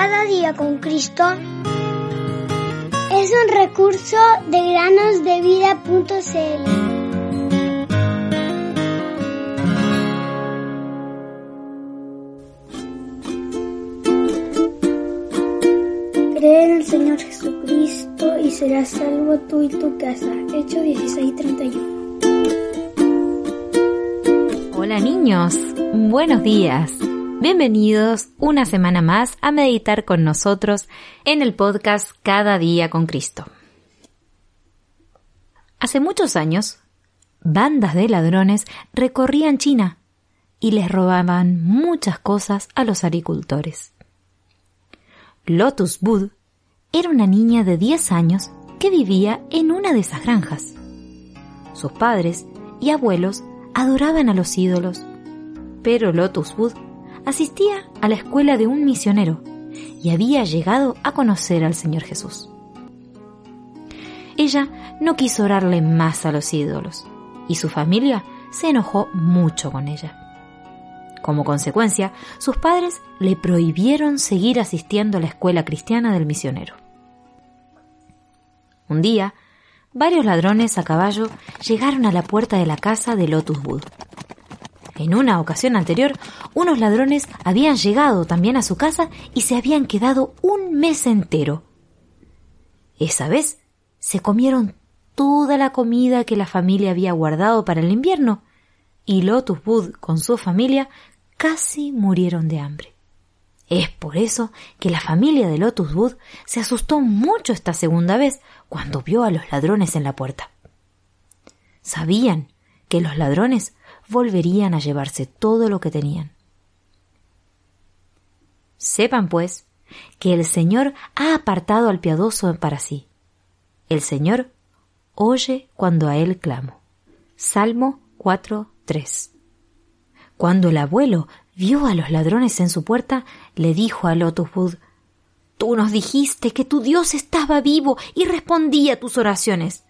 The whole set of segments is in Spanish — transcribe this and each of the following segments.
Cada día con Cristo es un recurso de granosdevida.cl. Cree en el Señor Jesucristo y serás salvo tú y tu casa. Hecho 16:31. Hola niños, buenos días. Bienvenidos una semana más a meditar con nosotros en el podcast Cada día con Cristo. Hace muchos años, bandas de ladrones recorrían China y les robaban muchas cosas a los agricultores. Lotus Bud era una niña de 10 años que vivía en una de esas granjas. Sus padres y abuelos adoraban a los ídolos, pero Lotus Bud asistía a la escuela de un misionero y había llegado a conocer al Señor Jesús. Ella no quiso orarle más a los ídolos y su familia se enojó mucho con ella. Como consecuencia, sus padres le prohibieron seguir asistiendo a la escuela cristiana del misionero. Un día, varios ladrones a caballo llegaron a la puerta de la casa de Lotus Wood en una ocasión anterior, unos ladrones habían llegado también a su casa y se habían quedado un mes entero. Esa vez se comieron toda la comida que la familia había guardado para el invierno y Lotus Wood con su familia casi murieron de hambre. Es por eso que la familia de Lotus Wood se asustó mucho esta segunda vez cuando vio a los ladrones en la puerta. Sabían que los ladrones volverían a llevarse todo lo que tenían. Sepan, pues, que el Señor ha apartado al piadoso para sí. El Señor oye cuando a Él clamo. Salmo 4.3. Cuando el abuelo vio a los ladrones en su puerta, le dijo a Lotus Tú nos dijiste que tu Dios estaba vivo y respondía a tus oraciones.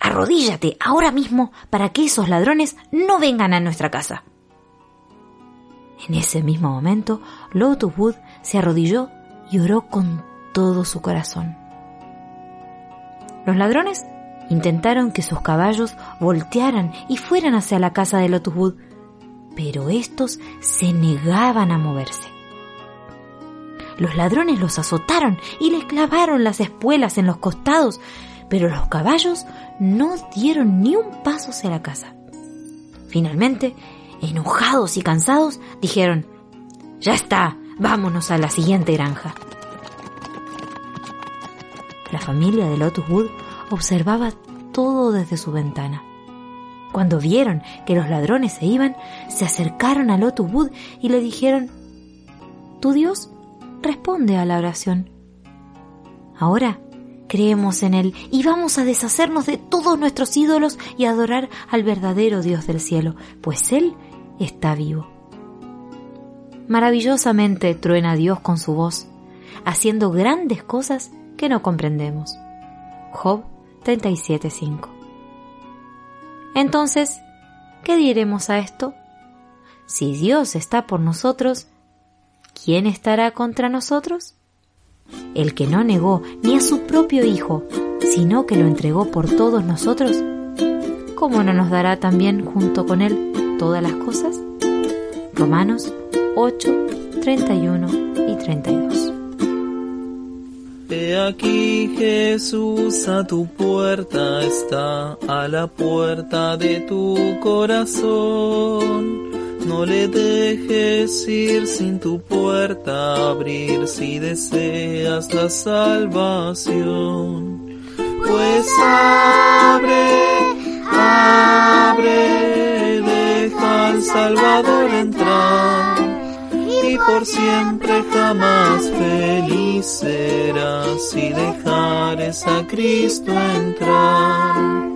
Arrodíllate ahora mismo para que esos ladrones no vengan a nuestra casa. En ese mismo momento, Lotus Wood se arrodilló y oró con todo su corazón. Los ladrones intentaron que sus caballos voltearan y fueran hacia la casa de Lotus Wood, pero estos se negaban a moverse. Los ladrones los azotaron y les clavaron las espuelas en los costados, pero los caballos no dieron ni un paso hacia la casa. Finalmente, enojados y cansados, dijeron, Ya está, vámonos a la siguiente granja. La familia de Lotus Wood observaba todo desde su ventana. Cuando vieron que los ladrones se iban, se acercaron a Lotus Wood y le dijeron, Tu Dios responde a la oración. Ahora Creemos en Él y vamos a deshacernos de todos nuestros ídolos y adorar al verdadero Dios del cielo, pues Él está vivo. Maravillosamente truena Dios con su voz, haciendo grandes cosas que no comprendemos. Job 37.5 Entonces, ¿qué diremos a esto? Si Dios está por nosotros, ¿quién estará contra nosotros? El que no negó ni a su propio Hijo, sino que lo entregó por todos nosotros, ¿cómo no nos dará también junto con Él todas las cosas? Romanos 8, 31 y 32. He aquí Jesús a tu puerta está, a la puerta de tu corazón no le dejes ir sin tu puerta abrir si deseas la salvación. Pues abre, abre, deja al Salvador entrar. Y por siempre jamás feliz serás si dejares a Cristo entrar.